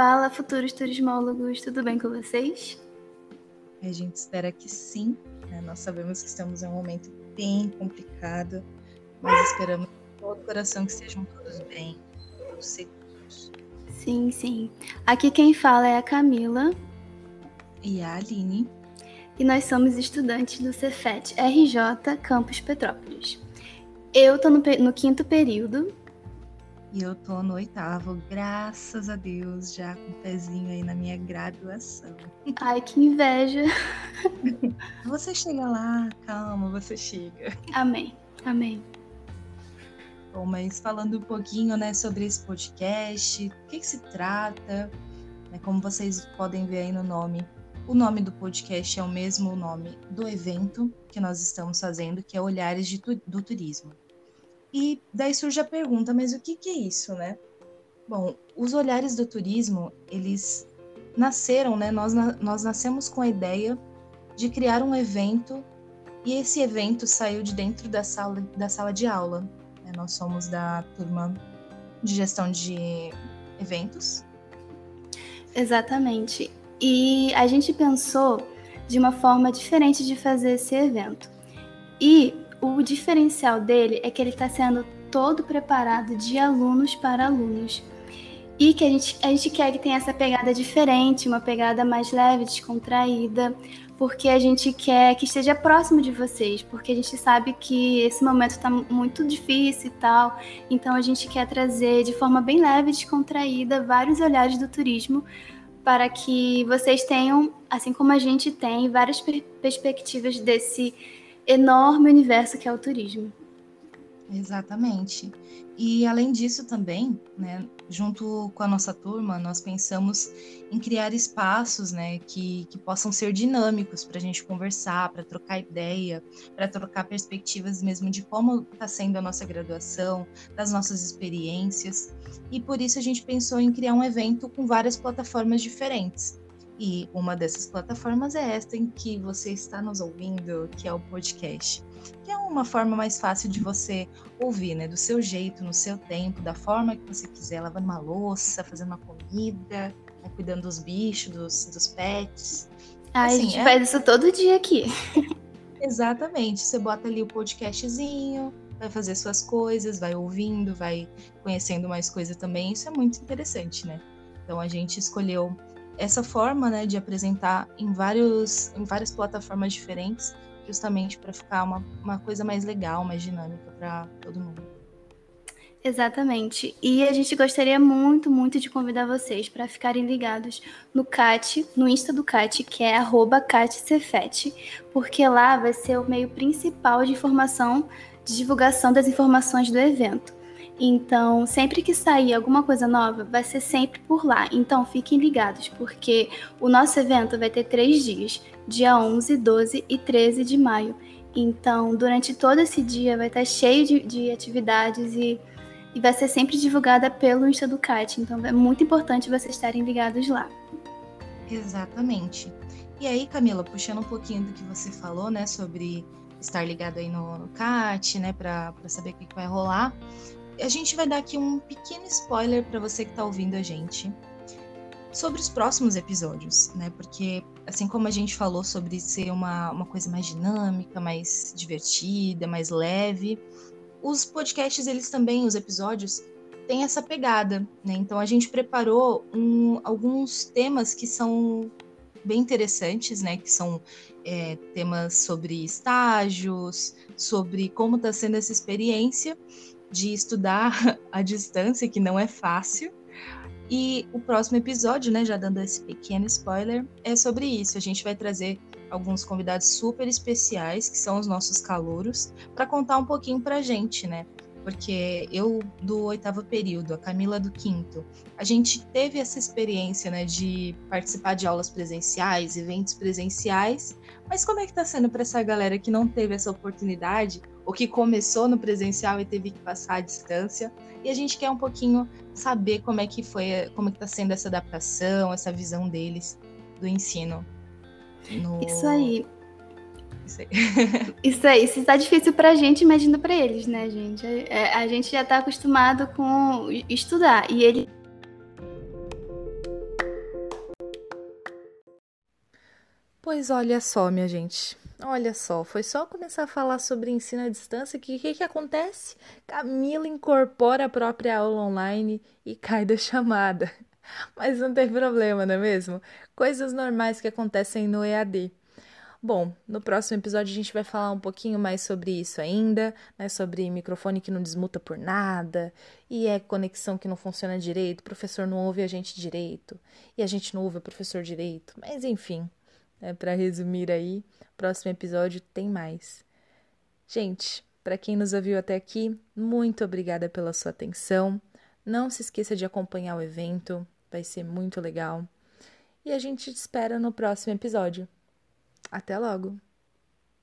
Fala, futuros turismólogos, tudo bem com vocês? A gente espera que sim. Né? Nós sabemos que estamos em um momento bem complicado, mas esperamos de todo coração que estejam todos bem, todos seguros. Sim, sim. Aqui quem fala é a Camila. E a Aline. E nós somos estudantes do Cefet RJ Campus Petrópolis. Eu estou no, no quinto período e eu tô no oitavo, graças a Deus, já com o pezinho aí na minha graduação. Ai, que inveja. Você chega lá, calma, você chega. Amém, amém. Bom, mas falando um pouquinho, né, sobre esse podcast, o que, que se trata, né, como vocês podem ver aí no nome, o nome do podcast é o mesmo nome do evento que nós estamos fazendo, que é Olhares de, do Turismo. E daí surge a pergunta, mas o que, que é isso, né? Bom, os olhares do turismo, eles nasceram, né? Nós, nós nascemos com a ideia de criar um evento e esse evento saiu de dentro da sala, da sala de aula. Né? Nós somos da turma de gestão de eventos. Exatamente. E a gente pensou de uma forma diferente de fazer esse evento. E o diferencial dele é que ele está sendo todo preparado de alunos para alunos. E que a gente, a gente quer que tenha essa pegada diferente, uma pegada mais leve, descontraída, porque a gente quer que esteja próximo de vocês, porque a gente sabe que esse momento está muito difícil e tal. Então a gente quer trazer de forma bem leve, descontraída, vários olhares do turismo para que vocês tenham, assim como a gente tem, várias per perspectivas desse enorme universo que é o turismo. Exatamente. E além disso também, né, junto com a nossa turma, nós pensamos em criar espaços, né, que, que possam ser dinâmicos para a gente conversar, para trocar ideia, para trocar perspectivas mesmo de como está sendo a nossa graduação, das nossas experiências. E por isso a gente pensou em criar um evento com várias plataformas diferentes. E uma dessas plataformas é esta em que você está nos ouvindo, que é o podcast. Que é uma forma mais fácil de você ouvir, né? Do seu jeito, no seu tempo, da forma que você quiser, lavando uma louça, fazendo uma comida, né? cuidando dos bichos, dos, dos pets. Ah, assim, a gente é... faz isso todo dia aqui. Exatamente. Você bota ali o podcastzinho, vai fazer suas coisas, vai ouvindo, vai conhecendo mais coisa também. Isso é muito interessante, né? Então a gente escolheu essa forma né, de apresentar em, vários, em várias plataformas diferentes, justamente para ficar uma, uma coisa mais legal, mais dinâmica para todo mundo. Exatamente. E a gente gostaria muito, muito de convidar vocês para ficarem ligados no CAT, no Insta do CAT, que é CatCefet, porque lá vai ser o meio principal de informação, de divulgação das informações do evento. Então, sempre que sair alguma coisa nova, vai ser sempre por lá. Então, fiquem ligados, porque o nosso evento vai ter três dias: dia 11, 12 e 13 de maio. Então, durante todo esse dia, vai estar cheio de, de atividades e, e vai ser sempre divulgada pelo Insta do CAT. Então, é muito importante vocês estarem ligados lá. Exatamente. E aí, Camila, puxando um pouquinho do que você falou, né, sobre estar ligado aí no, no CAT, né, para saber o que, que vai rolar a gente vai dar aqui um pequeno spoiler para você que está ouvindo a gente sobre os próximos episódios, né? Porque assim como a gente falou sobre ser uma, uma coisa mais dinâmica, mais divertida, mais leve, os podcasts, eles também, os episódios, têm essa pegada, né? Então a gente preparou um, alguns temas que são bem interessantes, né? Que são é, temas sobre estágios, sobre como está sendo essa experiência de estudar à distância, que não é fácil. E o próximo episódio, né, já dando esse pequeno spoiler, é sobre isso. A gente vai trazer alguns convidados super especiais, que são os nossos calouros, para contar um pouquinho para a gente, né? Porque eu do oitavo período, a Camila do quinto, a gente teve essa experiência, né, de participar de aulas presenciais, eventos presenciais, mas como é que está sendo para essa galera que não teve essa oportunidade o que começou no presencial e teve que passar à distância. E a gente quer um pouquinho saber como é que foi, como é que está sendo essa adaptação, essa visão deles do ensino. No... Isso aí. Isso aí. Isso. Se está difícil para a gente, imagina para eles, né, gente? A, a gente já está acostumado com estudar e ele Pois olha só, minha gente. Olha só, foi só começar a falar sobre ensino à distância que o que, que acontece? Camila incorpora a própria aula online e cai da chamada. Mas não tem problema, não é mesmo? Coisas normais que acontecem no EAD. Bom, no próximo episódio a gente vai falar um pouquinho mais sobre isso ainda, né? Sobre microfone que não desmuta por nada, e é conexão que não funciona direito, o professor não ouve a gente direito, e a gente não ouve o professor direito. Mas enfim, né? para resumir aí, próximo episódio tem mais. Gente, para quem nos ouviu até aqui, muito obrigada pela sua atenção. Não se esqueça de acompanhar o evento, vai ser muito legal. E a gente te espera no próximo episódio. Até logo!